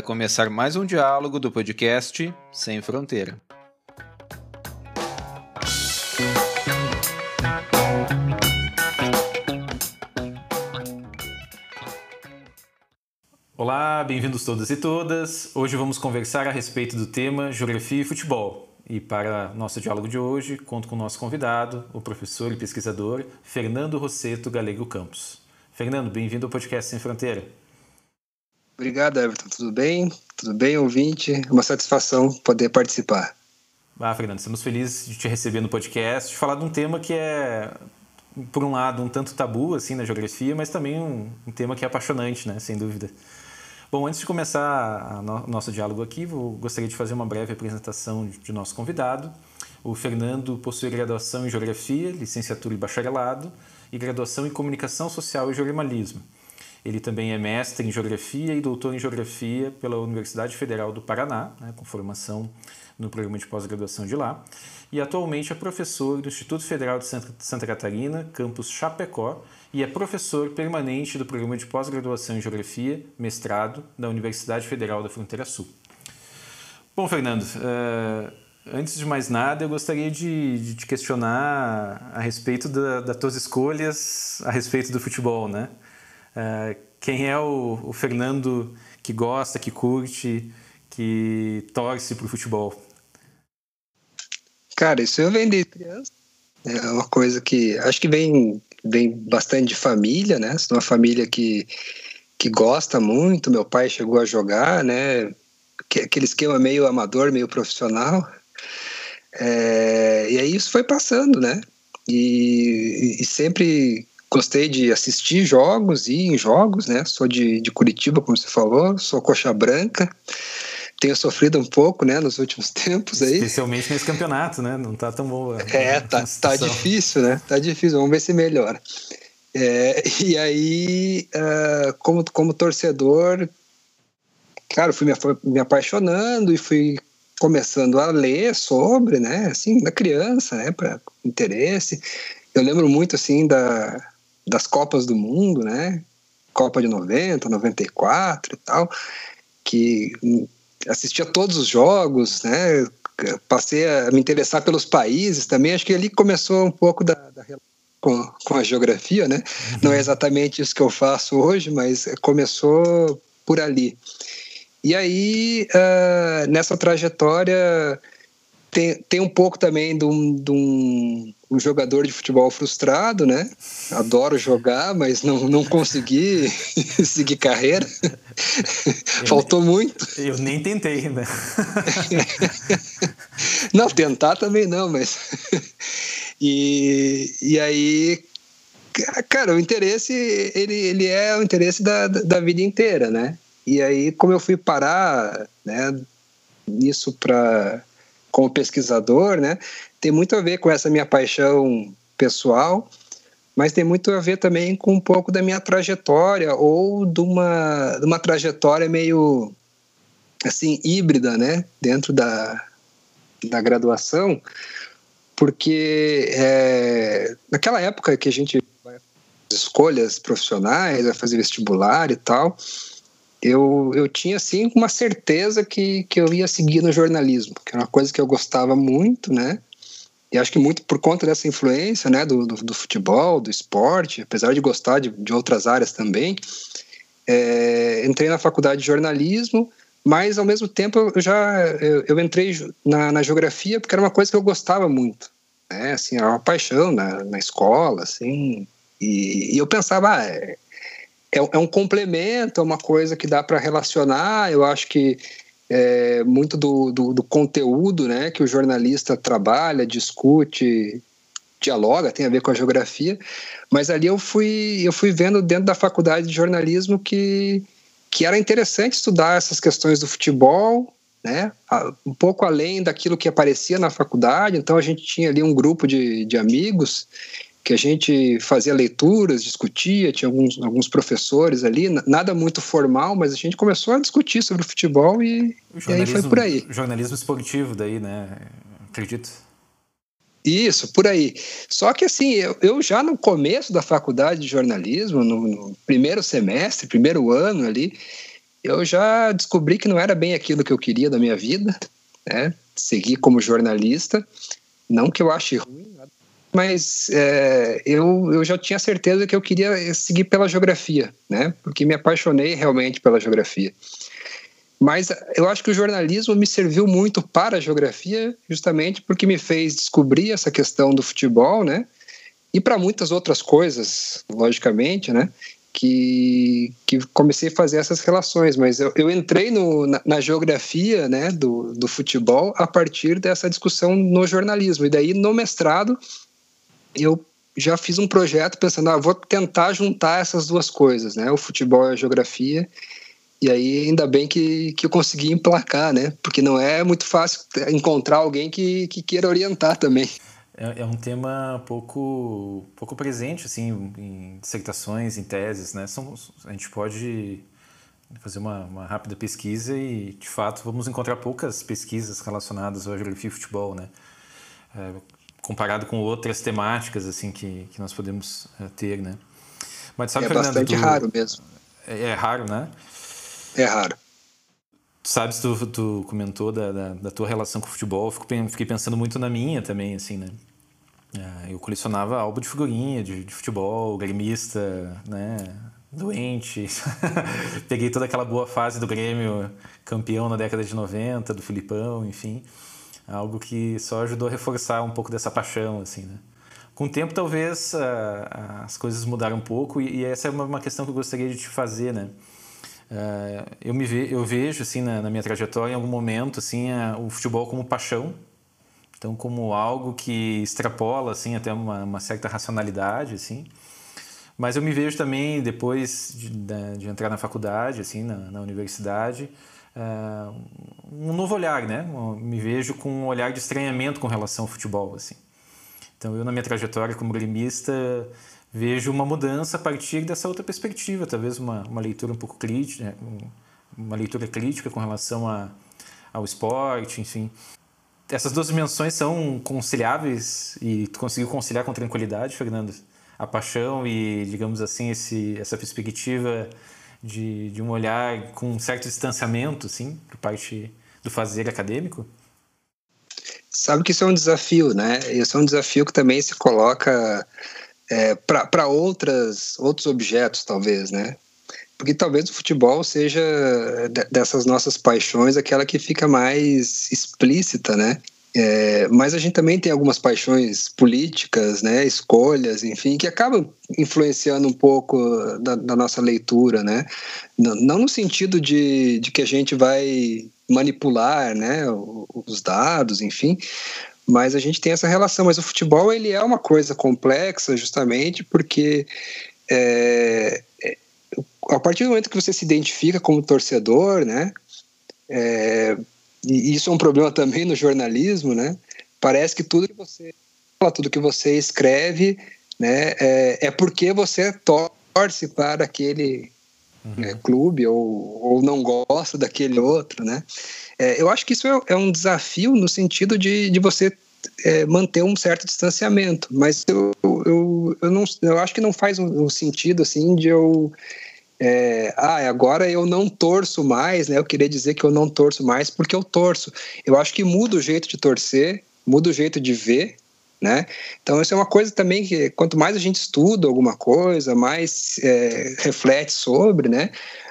Vai começar mais um diálogo do podcast Sem Fronteira. Olá, bem-vindos todos e todas. Hoje vamos conversar a respeito do tema Geografia e Futebol. E para nosso diálogo de hoje, conto com o nosso convidado, o professor e pesquisador Fernando Rosseto Galego Campos. Fernando, bem-vindo ao podcast Sem Fronteira. Obrigado, Everton. Tudo bem? Tudo bem, ouvinte? Uma satisfação poder participar. Ah, Fernando, estamos felizes de te receber no podcast, de falar de um tema que é, por um lado, um tanto tabu assim na geografia, mas também um, um tema que é apaixonante, né? Sem dúvida. Bom, antes de começar o no, nosso diálogo aqui, vou, gostaria de fazer uma breve apresentação de, de nosso convidado. O Fernando possui graduação em Geografia, licenciatura e bacharelado, e graduação em Comunicação Social e Jornalismo. Ele também é mestre em Geografia e doutor em Geografia pela Universidade Federal do Paraná, né, com formação no programa de pós-graduação de lá. E atualmente é professor do Instituto Federal de Santa Catarina, campus Chapecó, e é professor permanente do programa de pós-graduação em Geografia, mestrado, da Universidade Federal da Fronteira Sul. Bom, Fernando, uh, antes de mais nada, eu gostaria de, de te questionar a respeito da, das tuas escolhas a respeito do futebol, né? Uh, quem é o, o, Fernando que gosta, que curte, que torce para o futebol? Cara, isso eu vendi criança. É uma coisa que acho que vem, vem bastante de família, né? Uma família que, que gosta muito. Meu pai chegou a jogar, né? Aquele esquema meio amador, meio profissional. É, e aí isso foi passando, né? E, e sempre gostei de assistir jogos e em jogos, né? Sou de, de Curitiba, como você falou, sou coxa branca. Tenho sofrido um pouco, né, nos últimos tempos aí. Especialmente nesse campeonato, né? Não tá tão boa. É, tá, tá difícil, né? Tá difícil. Vamos ver se melhora. É, e aí, uh, como, como torcedor, claro, fui me, me apaixonando e fui começando a ler sobre, né, assim, da criança, né, para interesse. Eu lembro muito, assim, da, das Copas do Mundo, né? Copa de 90, 94 e tal, que assistia todos os jogos, né? Passei a me interessar pelos países também. Acho que ali começou um pouco da, da com, com a geografia, né? Não é exatamente isso que eu faço hoje, mas começou por ali. E aí, uh, nessa trajetória, tem, tem um pouco também de um, de um, um, jogador de futebol frustrado, né? Adoro jogar, mas não, não consegui seguir carreira. Faltou muito. Eu nem tentei ainda. não, tentar também não, mas. e, e aí, cara, o interesse, ele, ele é o interesse da, da vida inteira, né? E aí, como eu fui parar, né, nisso para como pesquisador, né, tem muito a ver com essa minha paixão pessoal, mas tem muito a ver também com um pouco da minha trajetória ou de uma, de uma trajetória meio assim híbrida, né, dentro da, da graduação, porque é, naquela época que a gente escolhas profissionais, vai fazer vestibular e tal, eu, eu tinha assim uma certeza que, que eu ia seguir no jornalismo, que era uma coisa que eu gostava muito, né? E acho que muito por conta dessa influência, né, do, do, do futebol, do esporte, apesar de gostar de, de outras áreas também, é, entrei na faculdade de jornalismo, mas ao mesmo tempo eu já eu, eu entrei na, na, geografia porque era uma coisa que eu gostava muito, né? Assim, era uma paixão na, na escola, assim, e, e eu pensava, ah, é, é, um complemento, é uma coisa que dá para relacionar. Eu acho que é, muito do, do, do, conteúdo né, que o jornalista trabalha, discute, dialoga, tem a ver com a geografia. Mas ali eu fui, eu fui vendo dentro da faculdade de jornalismo que, que era interessante estudar essas questões do futebol, né, um pouco além daquilo que aparecia na faculdade. Então a gente tinha ali um grupo de, de amigos que a gente fazia leituras, discutia, tinha alguns, alguns professores ali, nada muito formal, mas a gente começou a discutir sobre o futebol e, e aí foi por aí. Jornalismo esportivo daí, né? Acredito. Isso, por aí. Só que assim, eu, eu já no começo da faculdade de jornalismo, no, no primeiro semestre, primeiro ano ali, eu já descobri que não era bem aquilo que eu queria da minha vida, né? Seguir como jornalista, não que eu ache ruim, mas é, eu, eu já tinha certeza que eu queria seguir pela geografia, né? Porque me apaixonei realmente pela geografia. Mas eu acho que o jornalismo me serviu muito para a geografia, justamente porque me fez descobrir essa questão do futebol, né? E para muitas outras coisas, logicamente, né? Que, que comecei a fazer essas relações. Mas eu, eu entrei no, na, na, geografia né, do, do futebol a partir dessa discussão no jornalismo. E daí, no mestrado, eu já fiz um projeto pensando, ah, vou tentar juntar essas duas coisas, né? O futebol e a geografia. E aí, ainda bem que, que eu consegui emplacar, né? Porque não é muito fácil encontrar alguém que, que queira orientar também. É, é um tema pouco, pouco presente, assim, em dissertações, em teses, né? São, a gente pode fazer uma, uma rápida pesquisa e, de fato, vamos encontrar poucas pesquisas relacionadas ao geografia e futebol, né? É, comparado com outras temáticas assim que, que nós podemos uh, ter, né? Mas sabe, é Fernando, bastante tu... raro mesmo. É, é, raro, né? É raro. Tu sabes, tu, tu comentou da, da, da, tua relação com o futebol, fico, fiquei pensando muito na minha também, assim, né? Uh, eu colecionava álbum de figurinha de, de futebol, gremista, né? Doente. Peguei toda aquela boa fase do Grêmio, campeão na década de 90, do Filipão, enfim algo que só ajudou a reforçar um pouco dessa paixão, assim, né? Com o tempo, talvez uh, as coisas mudaram um pouco e, e essa é uma, uma, questão que eu gostaria de te fazer, né? Uh, eu me ve, eu vejo assim na, na, minha trajetória em algum momento assim o futebol como paixão, então como algo que extrapola assim até uma, uma certa racionalidade, assim. Mas eu me vejo também depois de, de, entrar na faculdade, assim, na, na universidade, um novo olhar, né? Me vejo com um olhar de estranhamento com relação ao futebol, assim. Então, eu na minha trajetória como gremista vejo uma mudança a partir dessa outra perspectiva, talvez uma, uma leitura um pouco crítica, né? uma leitura crítica com relação a, ao esporte, enfim. Essas duas dimensões são conciliáveis e tu conseguiu conciliar com tranquilidade, Fernando? A paixão e, digamos assim, esse, essa perspectiva de, de um olhar com um certo distanciamento, sim, por parte do fazer acadêmico? Sabe que isso é um desafio, né? Isso é um desafio que também se coloca é, para outros objetos, talvez, né? Porque talvez o futebol seja dessas nossas paixões aquela que fica mais explícita, né? É, mas a gente também tem algumas paixões políticas, né, escolhas, enfim, que acabam influenciando um pouco da, da nossa leitura, né? Não, não, no sentido de, de que a gente vai manipular, né, os dados, enfim, mas a gente tem essa relação. Mas o futebol ele é uma coisa complexa, justamente porque é, é, a partir do momento que você se identifica como torcedor, né, é, e isso é um problema também no jornalismo, né? Parece que tudo que você fala, tudo que você escreve, né, é, é porque você torce para aquele uhum. né, clube ou, ou não gosta daquele outro, né? É, eu acho que isso é, é, um desafio no sentido de, de você é, manter um certo distanciamento, mas eu, eu, eu, não, eu acho que não faz um, um sentido assim de eu é, ah, agora eu não torço mais, né? Eu queria dizer que eu não torço mais porque eu torço. Eu acho que muda o jeito de torcer, muda o jeito de ver, né? Então isso é uma coisa também que quanto mais a gente estuda alguma coisa, mais é, reflete sobre, né?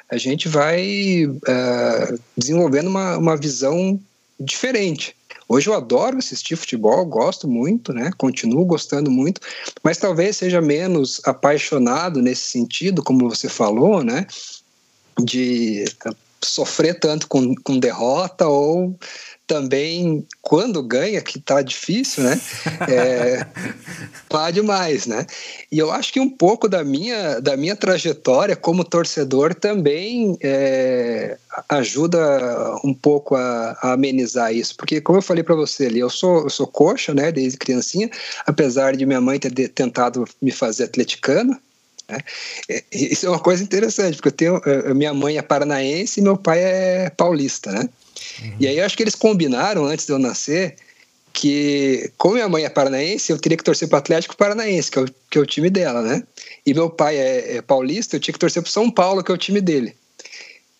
A gente vai é, desenvolvendo uma, uma visão diferente. Hoje eu adoro assistir futebol, gosto muito, né? Continuo gostando muito, mas talvez seja menos apaixonado nesse sentido, como você falou, né? De sofrer tanto com, com derrota ou também quando ganha, que tá difícil, né? É, demais, né? E eu acho que um pouco da minha, da minha trajetória como torcedor também é, ajuda um pouco a, a, amenizar isso, porque como eu falei para você ali, eu sou, eu sou coxa, né? Desde criancinha, apesar de minha mãe ter tentado me fazer atleticano, né? Isso é uma coisa interessante, porque eu tenho, é, minha mãe é paranaense e meu pai é paulista, né? Uhum. E aí eu acho que eles combinaram antes de eu nascer que, como minha mãe é paranaense, eu teria que torcer para o Atlético Paranaense, que é, o, que é o time dela, né? E meu pai é, é paulista, eu tinha que torcer para São Paulo, que é o time dele.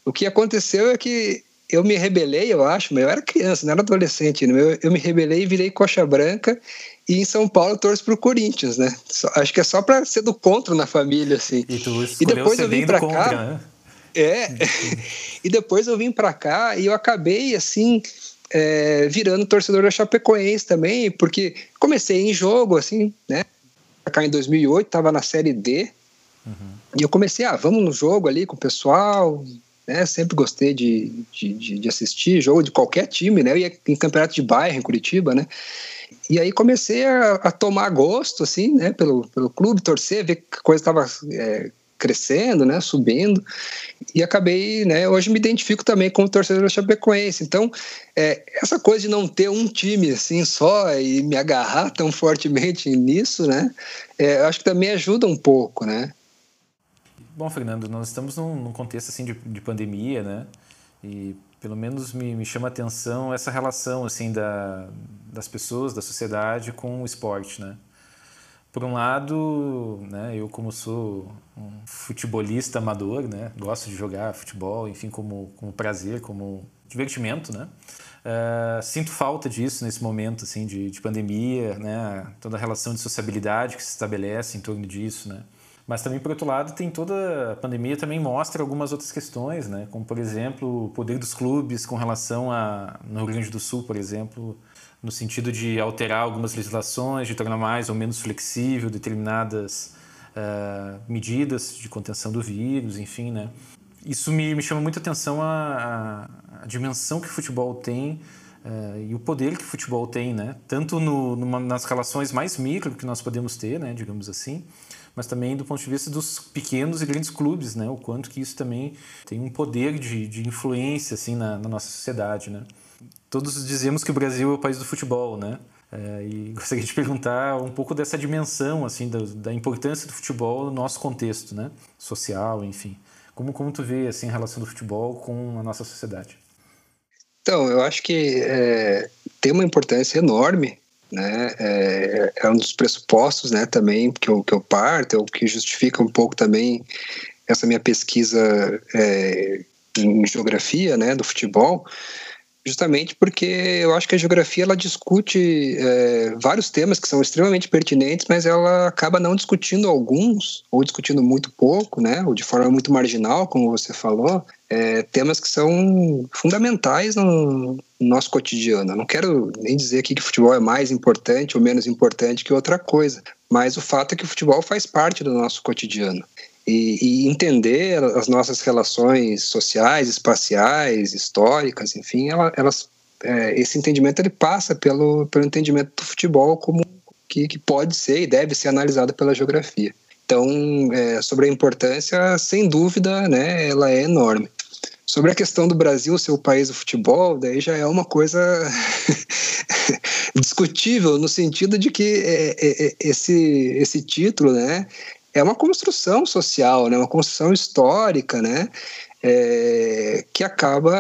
O que aconteceu é que eu me rebelei, eu acho, mas eu era criança, não era adolescente. Eu, eu me rebelei e virei coxa branca. E em São Paulo eu torço pro Corinthians, né? Só, acho que é só para ser do contra na família, assim. E, tu e depois eu vim para cá. Né? É. e depois eu vim para cá e eu acabei assim. É, virando torcedor da Chapecoense também, porque comecei em jogo, assim, né? Cá em 2008, tava na Série D, uhum. e eu comecei, ah, vamos no jogo ali com o pessoal, né? Sempre gostei de, de, de assistir jogo de qualquer time, né? Eu ia em campeonato de bairro em Curitiba, né? E aí comecei a, a tomar gosto, assim, né? Pelo, pelo clube, torcer, ver que coisa estava é, crescendo, né? Subindo. E acabei, né? Hoje me identifico também como torcedor da Chapecoense. Então, é, essa coisa de não ter um time assim só e me agarrar tão fortemente nisso, né? É, acho que também ajuda um pouco, né? Bom, Fernando, nós estamos num, num contexto assim de, de, pandemia, né? E pelo menos me, me chama a atenção essa relação assim da, das pessoas, da sociedade com o esporte, né? Por um lado, né, eu como sou um futebolista amador, né, gosto de jogar futebol, enfim, como, como prazer, como divertimento, né? Uh, sinto falta disso nesse momento assim de, de pandemia, né? Toda a relação de sociabilidade que se estabelece em torno disso, né? Mas também, por outro lado, tem toda a pandemia também mostra algumas outras questões, né? Como, por exemplo, o poder dos clubes com relação a, no Rio Grande do Sul, por exemplo, no sentido de alterar algumas legislações, de tornar mais ou menos flexível determinadas uh, medidas de contenção do vírus, enfim, né? Isso me, me chama muita atenção a, a, a dimensão que o futebol tem uh, e o poder que o futebol tem, né? Tanto no, numa, nas relações mais micro que nós podemos ter, né? Digamos assim, mas também do ponto de vista dos pequenos e grandes clubes, né? O quanto que isso também tem um poder de, de influência assim na, na nossa sociedade, né? Todos dizemos que o Brasil é o país do futebol, né? É, e gostaria de perguntar um pouco dessa dimensão, assim, da, da, importância do futebol no nosso contexto, né? Social, enfim. Como, como tu vê, assim, a relação do futebol com a nossa sociedade? Então, eu acho que é, tem uma importância enorme né? É, é, um dos pressupostos, né? Também que eu, que eu parto, é o que justifica um pouco também essa minha pesquisa é, em geografia, né? Do futebol, justamente porque eu acho que a geografia ela discute é, vários temas que são extremamente pertinentes, mas ela acaba não discutindo alguns ou discutindo muito pouco, né? Ou de forma muito marginal, como você falou, é, temas que são fundamentais no, nosso cotidiano. Eu não quero nem dizer aqui que futebol é mais importante ou menos importante que outra coisa, mas o fato é que o futebol faz parte do nosso cotidiano. E, e entender as nossas relações sociais, espaciais, históricas, enfim, ela, elas, é, esse entendimento ele passa pelo, pelo entendimento do futebol como que, que pode ser e deve ser analisado pela geografia. Então, é, sobre a importância, sem dúvida, né, ela é enorme. Sobre a questão do Brasil ser o país do futebol, daí já é uma coisa discutível no sentido de que é, é, é, esse, esse título, né, é uma construção social, né, uma construção histórica, né, é, que acaba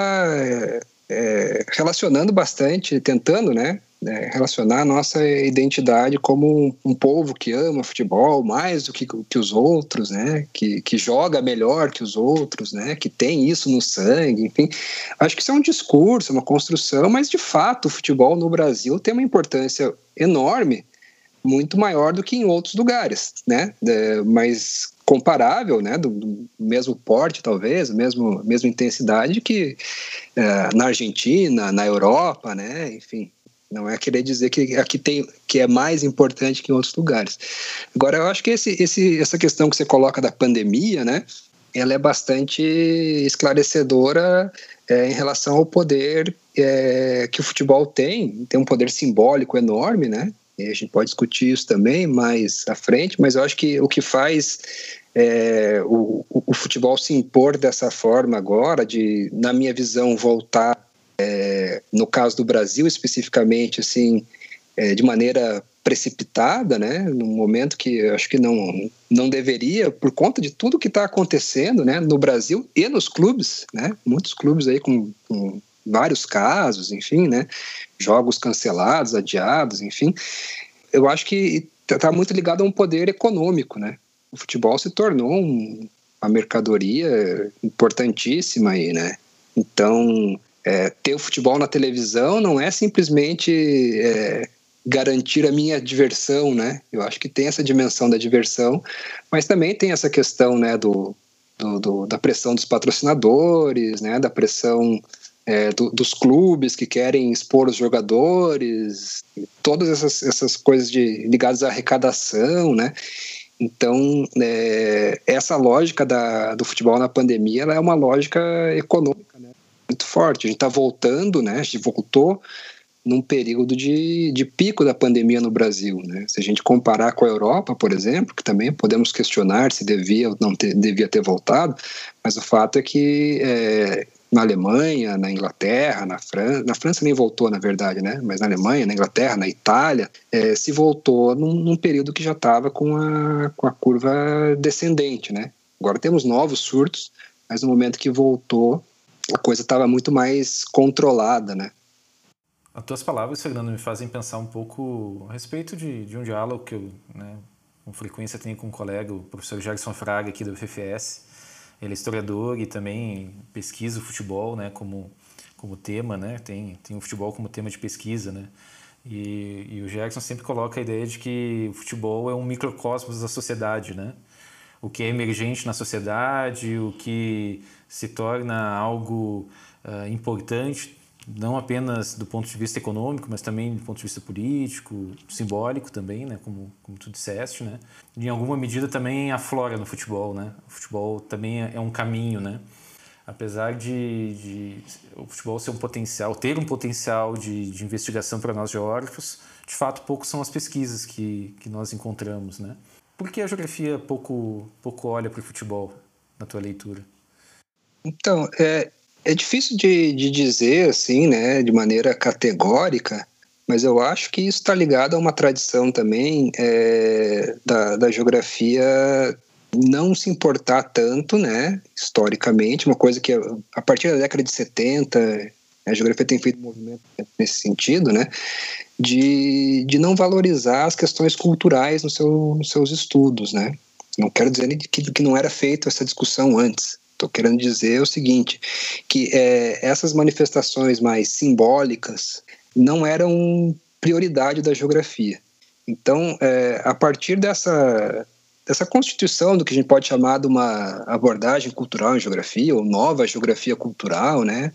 é, relacionando bastante, tentando, né, né, relacionar a nossa identidade como um, um, povo que ama futebol mais do que, que os outros, né, que, que joga melhor que os outros, né, que tem isso no sangue, enfim. Acho que isso é um discurso, uma construção, mas de fato o futebol no Brasil tem uma importância enorme, muito maior do que em outros lugares, né, é, mas comparável, né, do, do, mesmo porte talvez, mesmo mesma intensidade que é, na Argentina, na Europa, né, enfim. Não é querer dizer que aqui tem que é mais importante que em outros lugares. Agora, eu acho que esse, esse, essa questão que você coloca da pandemia, né, ela é bastante esclarecedora é, em relação ao poder é, que o futebol tem. Tem um poder simbólico enorme, né? E a gente pode discutir isso também mais à frente, mas eu acho que o que faz é, o, o, futebol se impor dessa forma agora, de, na minha visão, voltar é, no caso do Brasil especificamente, assim, é, de maneira precipitada, né, num momento que eu acho que não, não deveria, por conta de tudo que está acontecendo, né, no Brasil e nos clubes, né, muitos clubes aí com, com vários casos, enfim, né, jogos cancelados, adiados, enfim, eu acho que está muito ligado a um poder econômico, né, o futebol se tornou um, uma mercadoria importantíssima aí, né? Então, é, ter o futebol na televisão não é simplesmente é, garantir a minha diversão, né? Eu acho que tem essa dimensão da diversão, mas também tem essa questão, né, do, do, do da pressão dos patrocinadores, né, da pressão é, do, dos clubes que querem expor os jogadores, todas essas, essas coisas de, ligadas à arrecadação, né? Então, é, essa lógica da, do futebol na pandemia ela é uma lógica econômica né? muito forte. A gente está voltando, né? a gente voltou num período de, de pico da pandemia no Brasil. Né? Se a gente comparar com a Europa, por exemplo, que também podemos questionar se devia ou não ter, devia ter voltado, mas o fato é que é, na Alemanha, na Inglaterra, na França, na França nem voltou, na verdade, né? Mas na Alemanha, na Inglaterra, na Itália, é, se voltou num, num, período que já estava com a, com a curva descendente, né? Agora temos novos surtos, mas no momento que voltou, a coisa estava muito mais controlada, né? As tuas palavras, Fernando, me fazem pensar um pouco a respeito de, de um diálogo que eu, né, com frequência tenho com um colega, o professor Gerson Fraga, aqui do FFS, ele é historiador e também pesquisa o futebol, né, como como tema, né? Tem tem o futebol como tema de pesquisa, né? E, e o Jackson sempre coloca a ideia de que o futebol é um microcosmos da sociedade, né? O que é emergente na sociedade, o que se torna algo uh, importante não apenas do ponto de vista econômico, mas também do ponto de vista político, simbólico também, né, como, como tu disseste, né, em alguma medida também aflora no futebol, né, o futebol também é, é um caminho, né, apesar de, de, o futebol ser um potencial, ter um potencial de, de investigação para nós geógrafos, de fato pouco são as pesquisas que, que nós encontramos, né. Por que a geografia pouco, pouco olha para o futebol na tua leitura? Então, é, é difícil de, de dizer assim, né, de maneira categórica, mas eu acho que isso está ligado a uma tradição também é, da, da geografia não se importar tanto, né, historicamente, uma coisa que a partir da década de 70 a geografia tem feito um movimento nesse sentido, né, de, de não valorizar as questões culturais no seu, nos seus estudos, né. Não quero dizer que, que não era feita essa discussão antes, Estou querendo dizer o seguinte, que é, essas manifestações mais simbólicas não eram prioridade da geografia. Então, é, a partir dessa, dessa constituição do que a gente pode chamar de uma abordagem cultural em geografia, ou nova geografia cultural, né,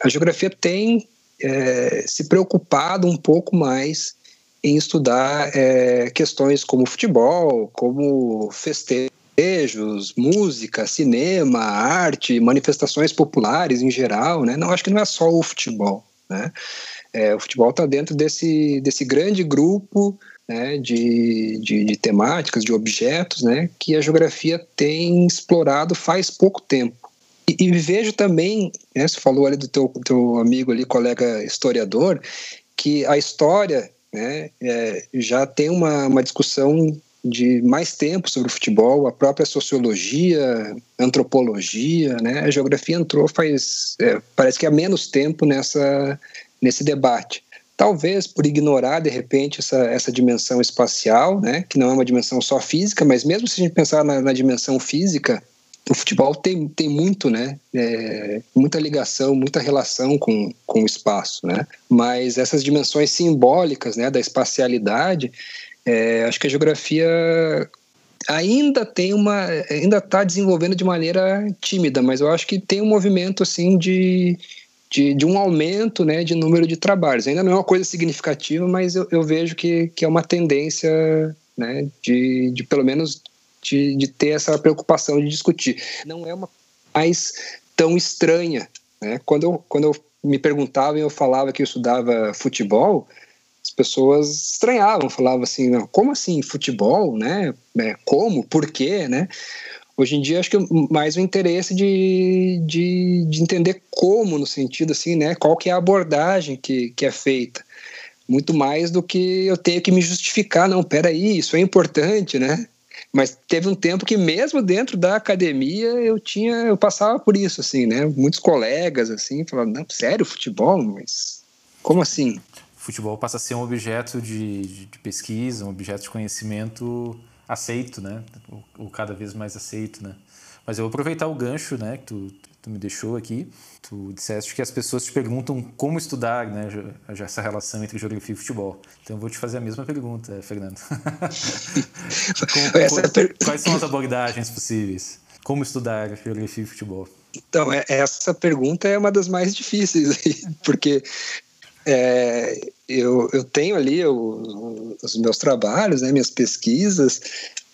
a geografia tem é, se preocupado um pouco mais em estudar é, questões como futebol, como festejo, desejos, música, cinema, arte, manifestações populares em geral, né? Não acho que não é só o futebol, né? É, o futebol está dentro desse, desse grande grupo né, de, de, de, temáticas, de objetos, né, que a geografia tem explorado faz pouco tempo. E, e vejo também, né, você falou ali do teu, teu amigo ali, colega historiador, que a história né, é, já tem uma, uma discussão de mais tempo sobre o futebol, a própria sociologia, antropologia, né? A geografia entrou faz, é, parece que há menos tempo nessa nesse debate. Talvez por ignorar de repente essa, essa dimensão espacial, né? Que não é uma dimensão só física, mas mesmo se a gente pensar na, na dimensão física, o futebol tem, tem muito, né? É, muita ligação, muita relação com, com o espaço, né? Mas essas dimensões simbólicas, né? Da espacialidade é, acho que a geografia ainda tem uma ainda está desenvolvendo de maneira tímida mas eu acho que tem um movimento assim de, de, de, um aumento né de número de trabalhos. Ainda não é uma coisa significativa mas eu, eu vejo que, que é uma tendência né de, de pelo menos de, de ter essa preocupação de discutir. Não é uma mais tão estranha né. Quando eu, quando eu me perguntavam eu falava que eu estudava futebol as pessoas estranhavam, falavam assim, como assim futebol, né? É, como? Por quê, né? Hoje em dia acho que mais o interesse de, de, de, entender como, no sentido assim, né? Qual que é a abordagem que, que é feita. Muito mais do que eu tenho que me justificar, não, peraí, isso é importante, né? Mas teve um tempo que mesmo dentro da academia eu tinha, eu passava por isso, assim, né? Muitos colegas, assim, falavam, não, sério, futebol? Mas como assim? Futebol passa a ser um objeto de, de, pesquisa, um objeto de conhecimento aceito, né? O, cada vez mais aceito, né? Mas eu vou aproveitar o gancho, né, que tu, tu me deixou aqui. Tu disseste que as pessoas te perguntam como estudar, né, já, essa relação entre geografia e futebol. Então eu vou te fazer a mesma pergunta, Fernando. como, per... Quais são as abordagens possíveis? Como estudar geografia e futebol? Então, é, essa pergunta é uma das mais difíceis, porque é, eu, eu tenho ali o, os meus trabalhos, né, minhas pesquisas,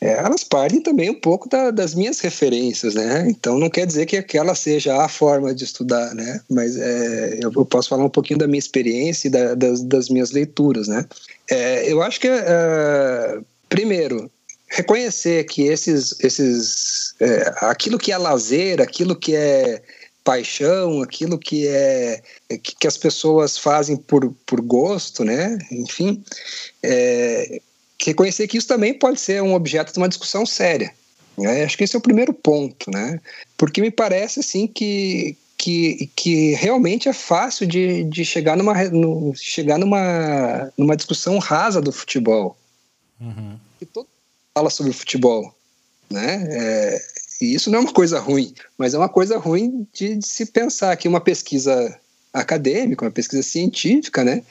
é, elas partem também um pouco da, das minhas referências, né? Então não quer dizer que aquela seja a forma de estudar, né? Mas é, eu, eu, posso falar um pouquinho da minha experiência e da, das, das, minhas leituras, né? É, eu acho que, é, primeiro, reconhecer que esses, esses é, aquilo que é lazer, aquilo que é paixão, aquilo que é que, as pessoas fazem por, por gosto, né? Enfim, é, reconhecer que isso também pode ser um objeto de uma discussão séria. Né? Acho que esse é o primeiro ponto, né? Porque me parece assim que que, que realmente é fácil de, de chegar, numa, no, chegar numa, numa discussão rasa do futebol. Uhum. Que todo fala sobre futebol, né? É, e isso não é uma coisa ruim, mas é uma coisa ruim de, de, se pensar que uma pesquisa acadêmica, uma pesquisa científica, né?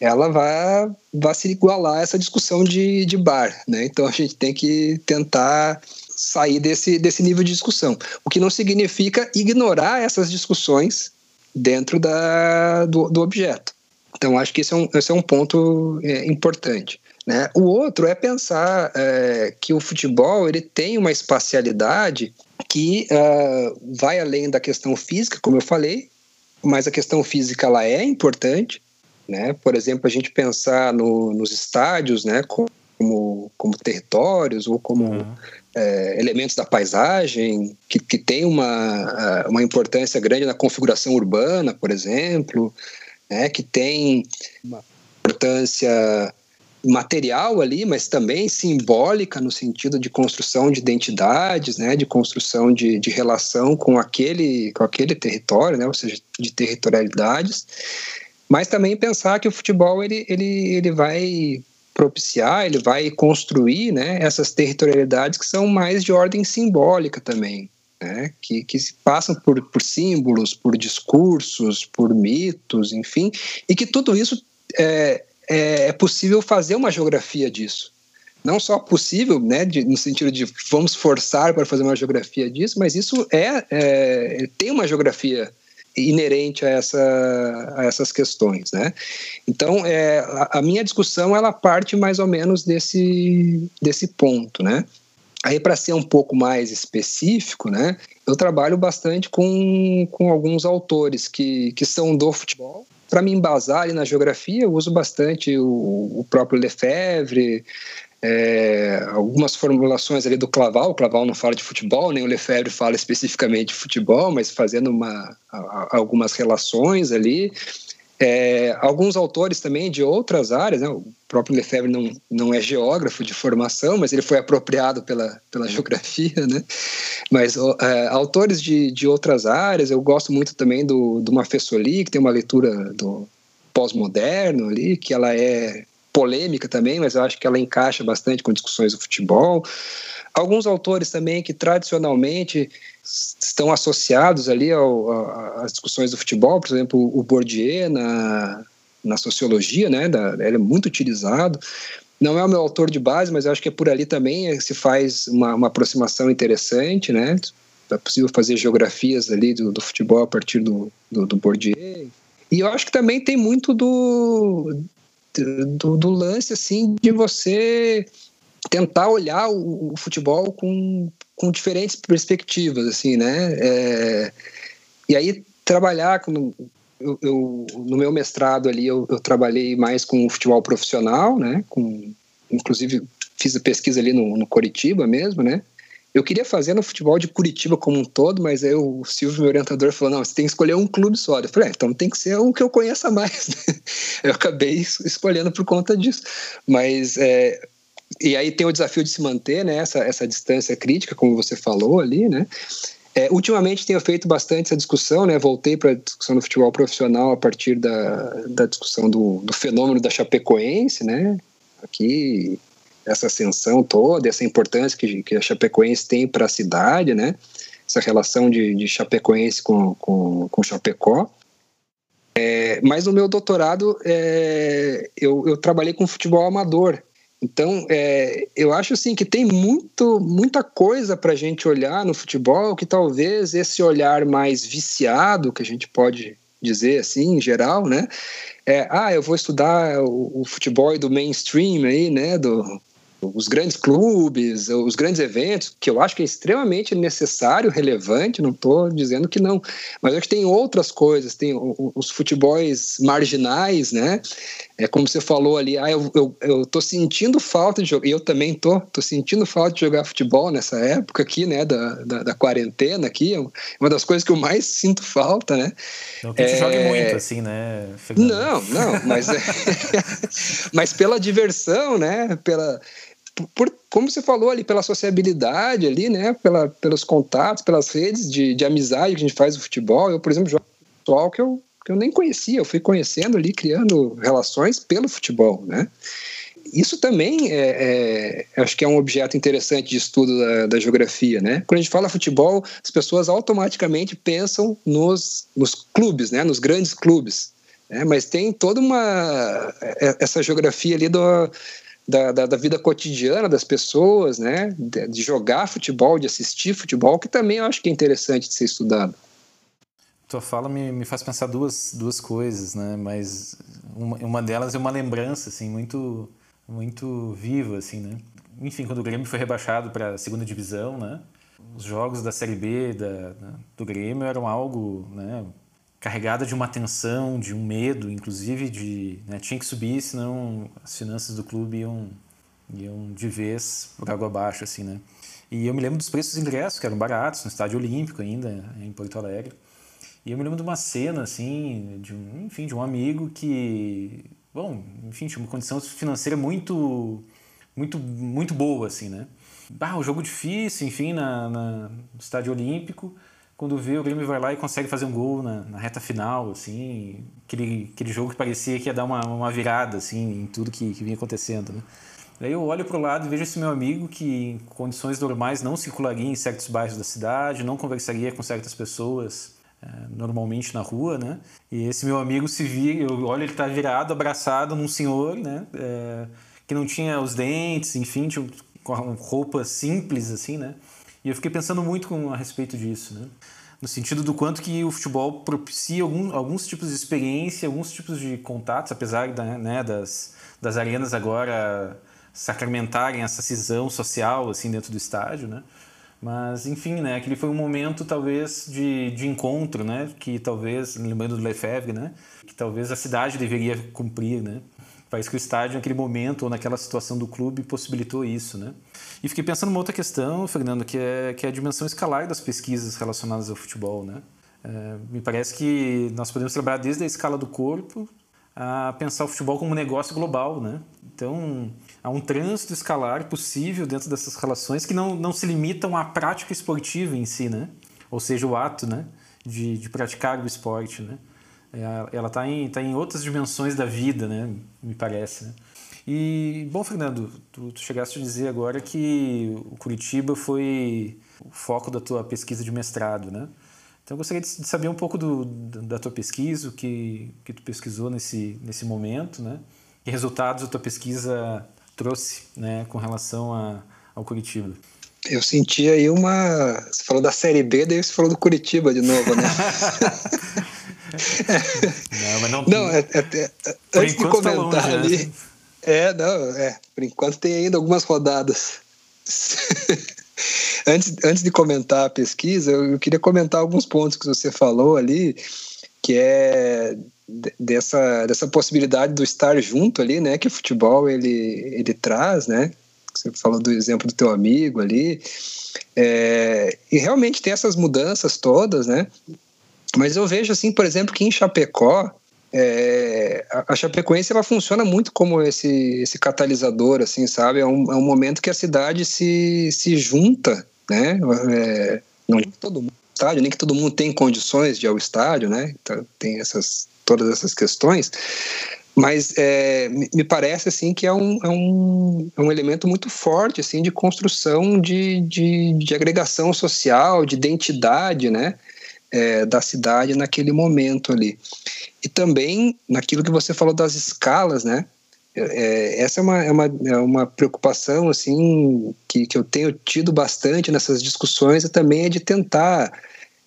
Ela vai, vai se igualar a essa discussão de, de bar, né? Então a gente tem que tentar sair desse, desse nível de discussão. O que não significa ignorar essas discussões dentro da, do, do objeto. Então, acho que esse é um, esse é um ponto é, importante. Né? O outro é pensar é, que o futebol ele tem uma espacialidade que uh, vai além da questão física, como eu falei, mas a questão física ela é importante. Né? Por exemplo, a gente pensar no, nos estádios né, como, como territórios ou como uhum. é, elementos da paisagem, que, que tem uma, uma importância grande na configuração urbana, por exemplo, né, que tem uma importância material ali, mas também simbólica no sentido de construção de identidades, né, de construção de, de relação com aquele, com aquele território, né, ou seja, de territorialidades, mas também pensar que o futebol ele, ele, ele vai propiciar, ele vai construir né, essas territorialidades que são mais de ordem simbólica também, né, que, que passam por, por símbolos, por discursos, por mitos, enfim, e que tudo isso é, é, é possível fazer uma geografia disso. Não só possível, né, de, no sentido de vamos forçar para fazer uma geografia disso, mas isso é, é tem uma geografia inerente a, essa, a essas questões, né? Então, é, a, a, minha discussão ela parte mais ou menos desse, desse ponto, né? Aí, para ser um pouco mais específico, né, eu trabalho bastante com, com alguns autores que, que são do futebol, para me embasar ali na geografia, eu uso bastante o, o próprio Lefebvre, é, algumas formulações ali do Claval. O Claval não fala de futebol, nem o Lefebvre fala especificamente de futebol, mas fazendo uma, algumas relações ali. É, alguns autores também de outras áreas, né? o próprio Lefebvre não, não é geógrafo de formação, mas ele foi apropriado pela, pela geografia, né? Mas é, autores de, de outras áreas, eu gosto muito também do, do Mafessoli, que tem uma leitura do pós-moderno ali, que ela é polêmica também, mas eu acho que ela encaixa bastante com discussões do futebol. Alguns autores também que tradicionalmente estão associados ali ao, às discussões do futebol, por exemplo, o Bourdieu na, na sociologia, né, da, ele é muito utilizado. Não é o meu autor de base, mas eu acho que é por ali também se faz uma, uma aproximação interessante, né? É possível fazer geografias ali do, do futebol a partir do, do, do Bourdieu. E eu acho que também tem muito do, do, do lance assim de você tentar olhar o, o, futebol com, com diferentes perspectivas, assim, né? É, e aí trabalhar eu, eu, no meu mestrado ali eu, eu, trabalhei mais com o futebol profissional, né? Com, inclusive fiz a pesquisa ali no, no Coritiba mesmo, né? Eu queria fazer no futebol de Curitiba como um todo, mas aí o Silvio, meu orientador, falou: não, você tem que escolher um clube só. Eu falei: é, então tem que ser o que eu conheça mais. eu acabei escolhendo por conta disso. Mas é, e aí tem o desafio de se manter né, essa, essa distância crítica, como você falou ali, né? É, ultimamente tenho feito bastante essa discussão, né? Voltei para a discussão do futebol profissional a partir da, da discussão do, do fenômeno da Chapecoense, né? Aqui essa ascensão toda, essa importância que, que a Chapecoense tem para a cidade, né? Essa relação de, de Chapecoense com, com, com Chapecó. É, mas no meu doutorado é, eu, eu, trabalhei com futebol amador. Então, é, eu acho assim que tem muito, muita coisa para a gente olhar no futebol que talvez esse olhar mais viciado, que a gente pode dizer assim, em geral, né? É, ah, eu vou estudar o, o futebol do mainstream aí, né? Do, os grandes clubes, os grandes eventos, que eu acho que é extremamente necessário, relevante, não estou dizendo que não, mas acho que tem outras coisas, tem os futebols marginais, né? É como você falou ali, ah, eu, eu, eu tô sentindo falta de jogar, e eu também tô, tô sentindo falta de jogar futebol nessa época aqui, né, da, da, da quarentena aqui, é uma das coisas que eu mais sinto falta, né? Não que é... jogue muito, assim, né? Fernando? Não, não, mas, é... mas pela diversão, né, pela por, como você falou ali, pela sociabilidade ali, né? Pela, pelos contatos, pelas redes de, de amizade que a gente faz no futebol. Eu, por exemplo, jogo futebol que eu, que eu nem conhecia, eu fui conhecendo ali, criando relações pelo futebol, né? Isso também é, é, acho que é um objeto interessante de estudo da, da, geografia, né? Quando a gente fala futebol, as pessoas automaticamente pensam nos, nos clubes, né? Nos grandes clubes. Né? Mas tem toda uma é, essa geografia ali do da, da, da, vida cotidiana das pessoas, né? De, jogar futebol, de assistir futebol, que também eu acho que é interessante de ser estudado. Tua fala me, me faz pensar duas, duas coisas, né? Mas uma, uma delas é uma lembrança, assim, muito, muito viva, assim, né? Enfim, quando o Grêmio foi rebaixado para a segunda divisão, né? Os jogos da Série B da, do Grêmio eram algo, né? Carregada de uma tensão, de um medo, inclusive de né, tinha que subir, senão as finanças do clube iam, iam de vez por água abaixo, assim, né? E eu me lembro dos preços dos ingressos, que eram baratos, no Estádio Olímpico ainda, em Porto Alegre. E eu me lembro de uma cena, assim, de um, enfim, de um amigo que, bom, enfim, tinha uma condição financeira muito, muito, muito boa, assim, né? Ah, o jogo difícil, enfim, na, na, no Estádio Olímpico quando vê o Grêmio vai lá e consegue fazer um gol na, na, reta final, assim, aquele, aquele jogo que parecia que ia dar uma, uma virada, assim, em tudo que, que vinha acontecendo, né? Daí eu olho para o lado e vejo esse meu amigo que, em condições normais, não circularia em certos bairros da cidade, não conversaria com certas pessoas é, normalmente na rua, né? E esse meu amigo se vira, eu olho ele está virado, abraçado num senhor, né? É, que não tinha os dentes, enfim, tinha, roupa simples, assim, né? E eu fiquei pensando muito com, a respeito disso, né? No sentido do quanto que o futebol propicia algum, alguns tipos de experiência, alguns tipos de contatos, apesar da, né, das, das arenas agora sacramentarem essa cisão social assim dentro do estádio, né? Mas, enfim, né, aquele foi um momento, talvez, de, de encontro, né? Que talvez, lembrando do Lefebvre, né? Que talvez a cidade deveria cumprir, né? Parece que o estádio, naquele momento, ou naquela situação do clube, possibilitou isso, né? E fiquei pensando numa outra questão, Fernando, que é, que é a dimensão escalar das pesquisas relacionadas ao futebol, né? É, me parece que nós podemos trabalhar desde a escala do corpo a pensar o futebol como um negócio global, né? Então, há um trânsito escalar possível dentro dessas relações que não, não se limitam à prática esportiva em si, né? Ou seja, o ato, né? De, de praticar o esporte, né? É, ela está em, tá em outras dimensões da vida, né? Me parece. Né? E, bom, Fernando, tu, tu chegaste a dizer agora que o Curitiba foi o foco da tua pesquisa de mestrado, né? Então eu gostaria de saber um pouco do, da tua pesquisa, o que, que tu pesquisou nesse, nesse momento, né? Que resultados a tua pesquisa trouxe, né, com relação a, ao Curitiba? Eu senti aí uma. Você falou da Série B, daí você falou do Curitiba de novo, né? não, mas não. Não, é, é, é, antes de tá comentar tá longe, né? ali. Né? É, não, é. Por enquanto tem ainda algumas rodadas. antes, antes de comentar a pesquisa, eu, eu queria comentar alguns pontos que você falou ali, que é dessa, dessa possibilidade do estar junto ali, né? Que o futebol ele, ele traz, né? Você falou do exemplo do teu amigo ali. É, e realmente tem essas mudanças todas, né? Mas eu vejo assim, por exemplo, que em Chapecó, é, a Chapecoense ela funciona muito como esse, esse catalisador, assim, sabe? É um, é um momento que a cidade se, se junta, né? É, não todo mundo estádio, nem que todo mundo tem condições de ir ao estádio, né? Então, tem essas todas essas questões. mas é, me parece assim que é um, é um, é um elemento muito forte assim de construção de, de, de agregação social, de identidade, né? É, da cidade naquele momento ali. E também naquilo que você falou das escalas, né? É, essa é uma, é, uma, é uma preocupação assim que, que eu tenho tido bastante nessas discussões e também é de tentar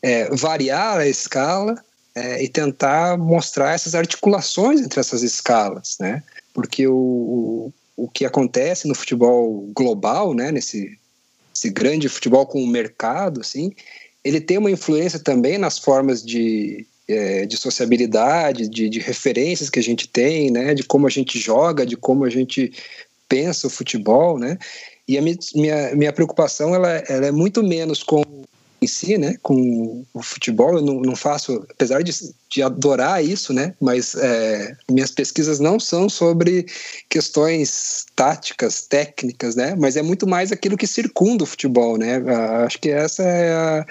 é, variar a escala é, e tentar mostrar essas articulações entre essas escalas, né? Porque o, o, o que acontece no futebol global, né? Nesse esse grande futebol com o mercado, assim, ele tem uma influência também nas formas de, é, de sociabilidade, de, de, referências que a gente tem, né? De como a gente joga, de como a gente pensa o futebol, né? E a minha, minha preocupação ela, ela é muito menos com em si, né, com o futebol, eu não, não faço, apesar de, de adorar isso, né, mas é, minhas pesquisas não são sobre questões táticas, técnicas, né, mas é muito mais aquilo que circunda o futebol, né, acho que essa é a,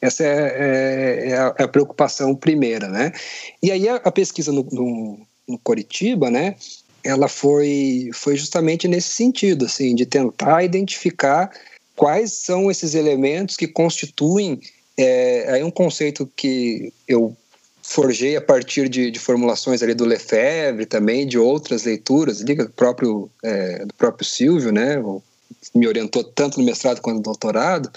essa é, é, é, a, é a, preocupação primeira, né, e aí a, a pesquisa no, no, no Coritiba, né, ela foi, foi justamente nesse sentido, assim, de tentar identificar quais são esses elementos que constituem é, aí um conceito que eu forjei a partir de, de, formulações ali do Lefebvre também, de outras leituras, liga do próprio, é, do próprio Silvio, né, me orientou tanto no mestrado quanto no doutorado,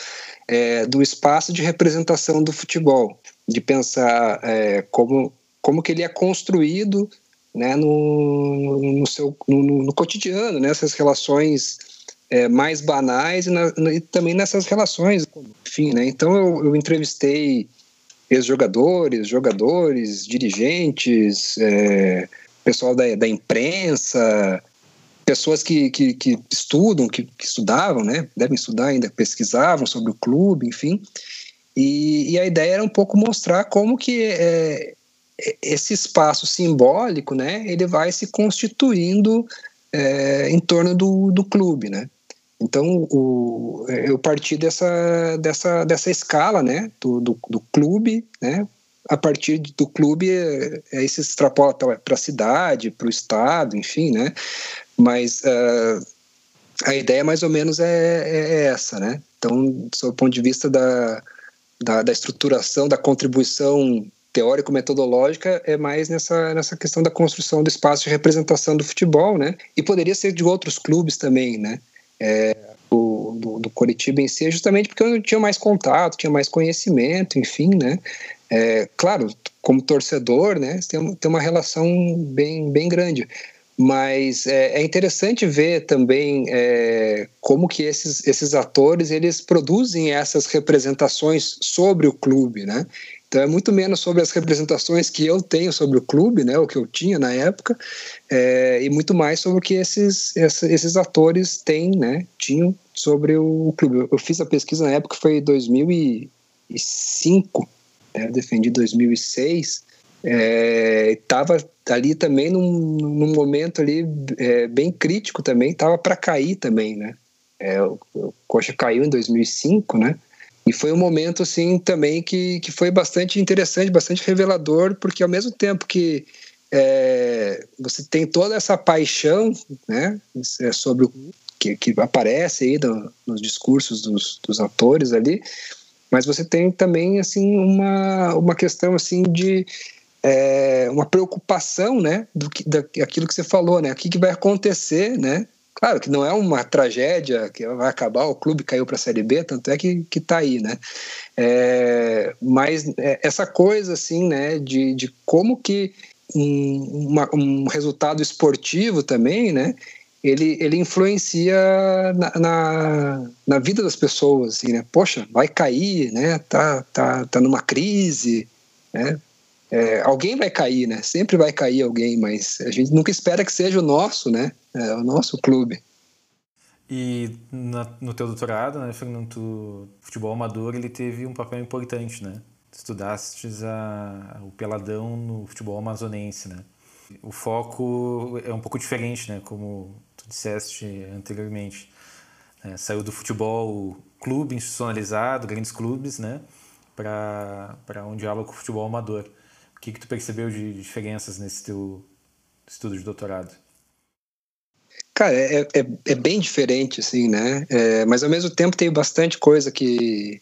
é, do espaço de representação do futebol, de pensar é, como, como que ele é construído né, no, no, seu, no, no cotidiano, nessas né, relações é, mais banais e, na, e, também nessas relações, enfim, né? Então eu, eu entrevistei ex-jogadores, jogadores, dirigentes, é, pessoal da, da imprensa, pessoas que, que, que estudam, que, que, estudavam, né? Devem estudar ainda, pesquisavam sobre o clube, enfim. E, e a ideia era um pouco mostrar como que é, esse espaço simbólico, né? Ele vai se constituindo é, em torno do, do clube, né? Então, o, eu parti dessa, dessa, dessa escala, né, do, do, do clube, né, a partir do clube, é, aí se extrapola para a cidade, para o estado, enfim, né, mas uh, a ideia mais ou menos é, é, é essa, né, então, sob o ponto de vista da, da, da estruturação, da contribuição teórico-metodológica é mais nessa, nessa questão da construção do espaço de representação do futebol, né? E poderia ser de outros clubes também, né? É, do, do, do Coritiba em si, justamente porque eu tinha mais contato, tinha mais conhecimento, enfim, né? É, claro, como torcedor, né, tem, tem uma relação bem, bem grande. Mas é, é interessante ver também é, como que esses, esses atores eles produzem essas representações sobre o clube, né? Então é muito menos sobre as representações que eu tenho sobre o clube, né, o que eu tinha na época, é, e muito mais sobre o que esses, esses atores têm, né, tinham sobre o clube. Eu fiz a pesquisa na época, foi 2005, né, eu defendi 2006, estava é, ali também num, num momento ali é, bem crítico também, estava para cair também, né, é, o, o Coxa caiu em 2005, né, e foi um momento, assim, também que, que foi bastante interessante, bastante revelador, porque ao mesmo tempo que é, você tem toda essa paixão, né, é sobre o que, que aparece aí do, nos discursos dos, dos atores ali, mas você tem também, assim, uma, uma questão, assim, de é, uma preocupação, né, do que, daquilo que você falou, né, o que, que vai acontecer, né, Claro que não é uma tragédia que vai acabar, o clube caiu para a Série B, tanto é que está aí, né? É, mas é, essa coisa, assim, né, de, de como que um, uma, um resultado esportivo também, né, ele, ele influencia na, na, na, vida das pessoas, assim, né? Poxa, vai cair, né? Tá, tá, tá numa crise, né? É, alguém vai cair, né? Sempre vai cair alguém, mas a gente nunca espera que seja o nosso, né? É, o nosso clube. E na, no teu doutorado, né, Fernando, o futebol amador ele teve um papel importante, né? Estudaste a, o peladão no futebol amazonense, né? O foco é um pouco diferente, né? Como tu disseste anteriormente. É, saiu do futebol clube institucionalizado, grandes clubes, né? Para um diálogo com o futebol amador. O que, que tu percebeu de diferenças nesse teu, estudo de doutorado? Cara, é, é, é bem diferente, assim, né? É, mas ao mesmo tempo tem bastante coisa que.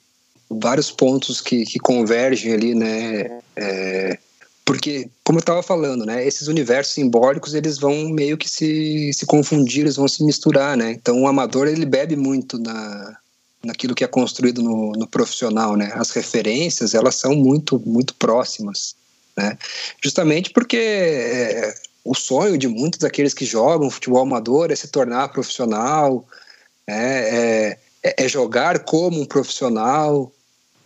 vários pontos que, que convergem ali, né? É, porque, como eu estava falando, né? Esses universos simbólicos eles vão meio que se, se confundir, eles vão se misturar, né? Então o amador ele bebe muito na, naquilo que é construído no, no profissional, né? As referências elas são muito muito próximas, né? Justamente porque é, o sonho de muitos daqueles que jogam futebol amador é se tornar profissional, é, é, é jogar como um profissional,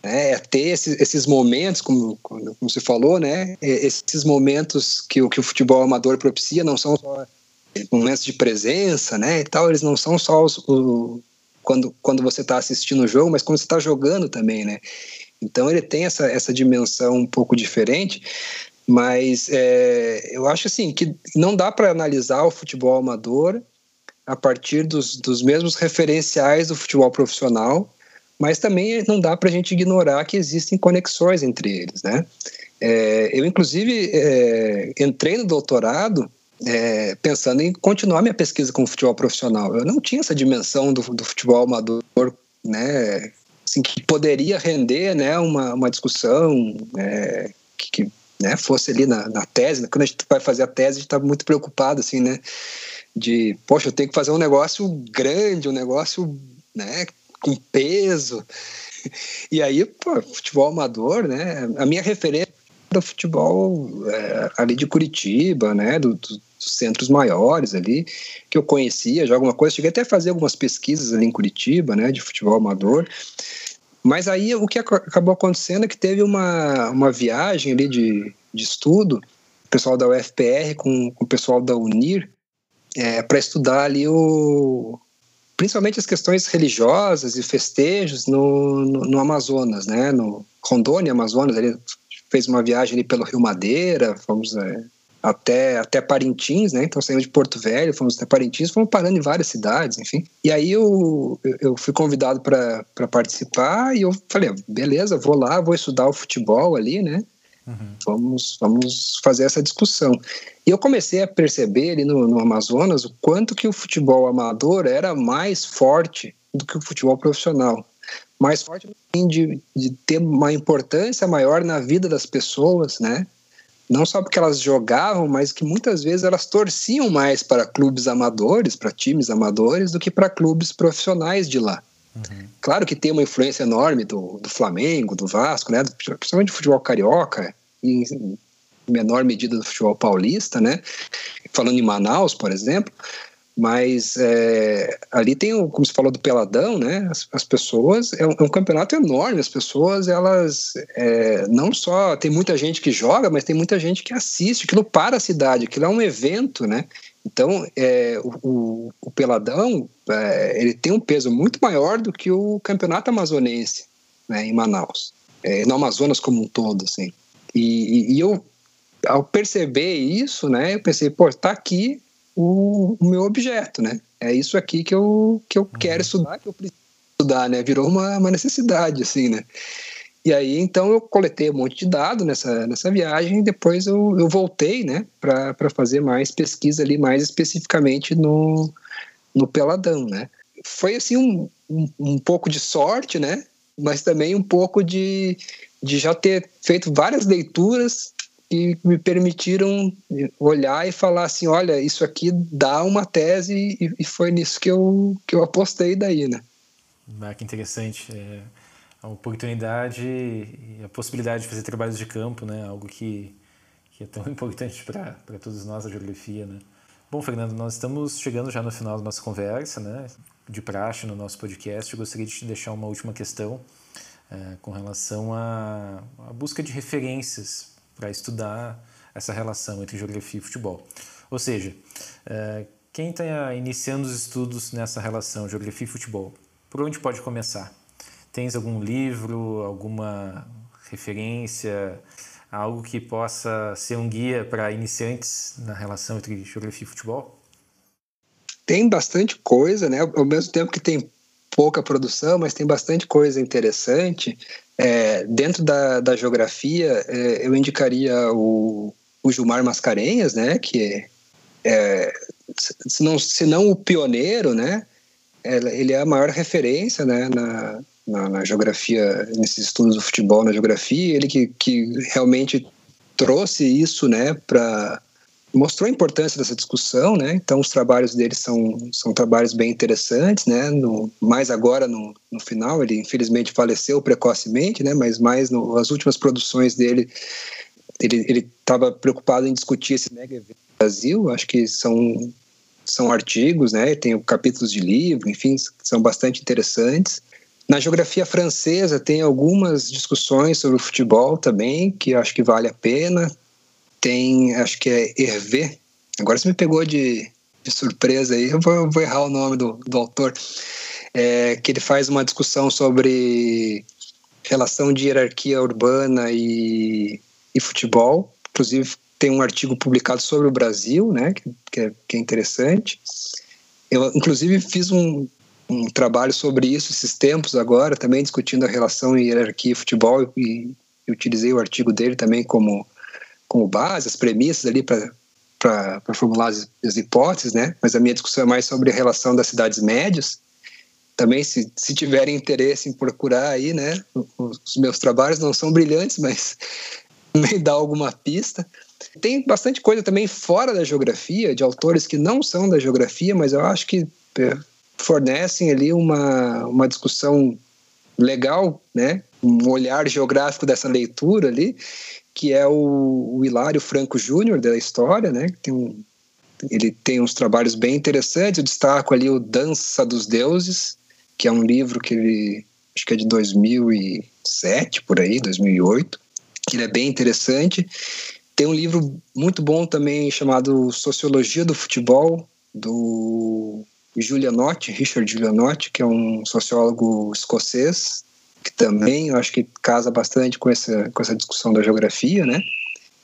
né, é ter esses, esses momentos, como, como você falou, né, esses momentos que, o, que o futebol amador propicia não são só momentos de presença, né, e tal, eles não são só os, quando, quando você está assistindo o jogo, mas quando você está jogando também, né. Então ele tem essa, essa dimensão um pouco diferente, mas é, eu acho assim que não dá para analisar o futebol amador a partir dos, dos mesmos referenciais do futebol profissional, mas também não dá para a gente ignorar que existem conexões entre eles, né? É, eu, inclusive, é, entrei no doutorado é, pensando em continuar minha pesquisa com o futebol profissional. Eu não tinha essa dimensão do, do futebol amador, né? Assim, que poderia render né, uma, uma discussão é, que, que né, fosse ali na, na tese. Né? Quando a gente vai fazer a tese, a gente está muito preocupado, assim, né? De, poxa, eu tenho que fazer um negócio grande, um negócio, né, com peso. E aí, pô, futebol amador, né? A minha referência do futebol é, ali de Curitiba, né? Do, do, centros maiores ali, que eu conhecia já alguma coisa. Cheguei até a fazer algumas pesquisas ali em Curitiba, né? De futebol amador. Mas aí o que acabou acontecendo é que teve uma, uma viagem ali de, de estudo, o pessoal da UFPR com, com o pessoal da UNIR, é, para estudar ali o, principalmente as questões religiosas e festejos no, no, no Amazonas, né? No Rondônia, Amazonas, ele fez uma viagem ali pelo Rio Madeira, fomos é, até, até Parintins, né? Então saímos de Porto Velho, fomos até Parintins, fomos parando em várias cidades, enfim. E aí eu, eu fui convidado para participar e eu falei, beleza, vou lá, vou estudar o futebol ali, né? Uhum. Vamos, vamos fazer essa discussão. E eu comecei a perceber ali no, no Amazonas o quanto que o futebol amador era mais forte do que o futebol profissional mais forte de, de ter uma importância maior na vida das pessoas, né? Não só porque elas jogavam, mas que muitas vezes elas torciam mais para clubes amadores, para times amadores, do que para clubes profissionais de lá. Uhum. Claro que tem uma influência enorme do, do Flamengo, do Vasco, né? principalmente do futebol carioca, e em menor medida do futebol paulista, né? falando em Manaus, por exemplo, mas é, ali tem, o, como você falou do Peladão, né? As, as pessoas, é um, é um, campeonato enorme. As pessoas, elas é, não só tem muita gente que joga, mas tem muita gente que assiste. Aquilo para a cidade, aquilo é um evento, né? Então, é, o, o, o, Peladão, é, ele tem um peso muito maior do que o campeonato amazonense, né? Em Manaus, é, no Amazonas como um todo, assim. E, e, e eu, ao perceber isso, né? Eu pensei, pô, tá aqui o, o, meu objeto, né? É isso aqui que eu, que eu uhum. quero estudar, que eu preciso estudar, né? Virou uma, uma necessidade, assim, né? E aí, então, eu coletei um monte de dados nessa, nessa viagem e depois eu, eu voltei, né, para fazer mais pesquisa ali, mais especificamente no, no Peladão, né? Foi, assim, um, um, um pouco de sorte, né? Mas também um pouco de, de já ter feito várias leituras que me permitiram olhar e falar assim, olha, isso aqui dá uma tese e, e foi nisso que eu, que eu apostei daí, né? Ah, que interessante. É a oportunidade e a possibilidade de fazer trabalhos de campo, né? Algo que, que é tão importante para todos nós, a geografia, né? Bom, Fernando, nós estamos chegando já no final da nossa conversa, né? De praxe no nosso podcast. Eu gostaria de te deixar uma última questão é, com relação à, à busca de referências para estudar essa relação entre geografia e futebol. Ou seja, é, quem está iniciando os estudos nessa relação geografia e futebol, por onde pode começar? Tens algum livro, alguma referência, algo que possa ser um guia para iniciantes na relação entre geografia e futebol? Tem bastante coisa, né? Ao mesmo tempo que tem pouca produção, mas tem bastante coisa interessante. É, dentro da, da geografia, é, eu indicaria o, o Gilmar Mascarenhas, né, que é, se, não, se não o pioneiro, né? Ele é a maior referência né, na, na, na, geografia, nesses estudos do futebol na geografia, ele que, que realmente trouxe isso né, para mostrou a importância dessa discussão, né? Então os trabalhos dele são, são trabalhos bem interessantes, né? No, mais agora no, no final, ele infelizmente faleceu precocemente, né? Mas mais no, as últimas produções dele, ele estava preocupado em discutir esse mega evento no Brasil. Acho que são são artigos, né? Tem capítulos de livro, enfim, são bastante interessantes. Na geografia francesa tem algumas discussões sobre o futebol também, que acho que vale a pena tem, acho que é Hervé. Agora você me pegou de, de surpresa aí, eu vou, vou, errar o nome do, do autor. É, que ele faz uma discussão sobre relação de hierarquia urbana e, e futebol. Inclusive, tem um artigo publicado sobre o Brasil, né, que, que, é, que é interessante. Eu, inclusive, fiz um, um trabalho sobre isso esses tempos agora, também discutindo a relação hierarquia e futebol, e, e utilizei o artigo dele também como como base, as premissas ali para formular as, as, hipóteses, né? Mas a minha discussão é mais sobre a relação das cidades médias. Também, se, se tiverem interesse em procurar aí, né? Os meus trabalhos não são brilhantes, mas me dá alguma pista. Tem bastante coisa também fora da geografia, de autores que não são da geografia, mas eu acho que é, fornecem ali uma, uma discussão legal, né? Um olhar geográfico dessa leitura ali que é o, o Hilário Franco Júnior da história, né? Tem um, ele tem uns trabalhos bem interessantes. Eu destaco ali o Dança dos Deuses, que é um livro que ele acho que é de 2007 por aí, 2008, que ele é bem interessante. Tem um livro muito bom também chamado Sociologia do Futebol do Giulianotti, Richard Giulianotti, que é um sociólogo escocês, que também eu acho que casa bastante com essa, com essa discussão da geografia, né?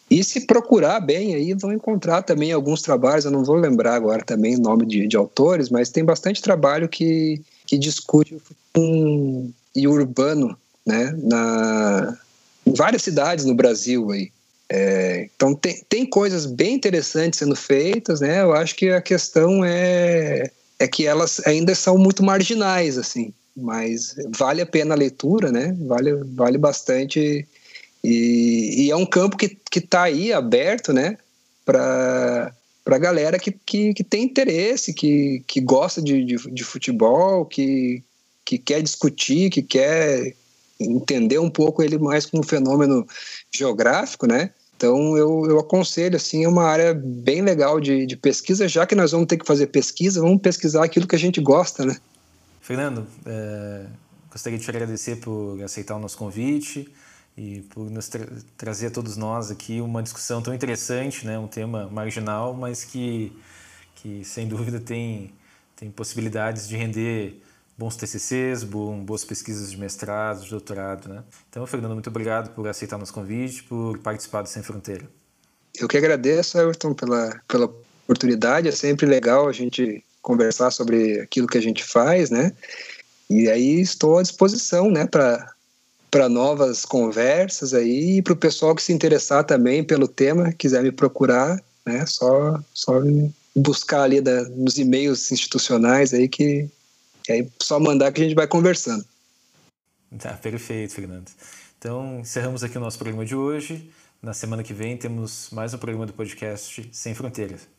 E se procurar bem aí, vão encontrar também alguns trabalhos, eu não vou lembrar agora também o nome de, de autores, mas tem bastante trabalho que, que discute um, e urbano, né? Na, em várias cidades no Brasil aí. É, então tem, tem coisas bem interessantes sendo feitas, né? Eu acho que a questão é, é que elas ainda são muito marginais, assim mas vale a pena a leitura, né? Vale, vale bastante. E, e é um campo que está aí aberto, né? Para para galera que, que, que tem interesse, que, que gosta de, de, de, futebol, que, que quer discutir, que quer entender um pouco ele mais como fenômeno geográfico, né? Então eu, eu aconselho assim, é uma área bem legal de, de pesquisa, já que nós vamos ter que fazer pesquisa, vamos pesquisar aquilo que a gente gosta, né? Fernando, é, gostaria de te agradecer por aceitar o nosso convite e por nos tra trazer a todos nós aqui uma discussão tão interessante, né? um tema marginal, mas que, que sem dúvida tem, tem possibilidades de render bons TCCs, boas pesquisas de mestrado, de doutorado. Né? Então, Fernando, muito obrigado por aceitar nosso convite, por participar do Sem Fronteira. Eu que agradeço, Everton, pela, pela oportunidade. É sempre legal a gente conversar sobre aquilo que a gente faz, né? E aí estou à disposição, né, para novas conversas aí e para o pessoal que se interessar também pelo tema, quiser me procurar, né, só só buscar ali da, nos e-mails institucionais aí que, que aí só mandar que a gente vai conversando. Tá, perfeito, Fernando. Então, encerramos aqui o nosso programa de hoje. Na semana que vem temos mais um programa do podcast Sem Fronteiras.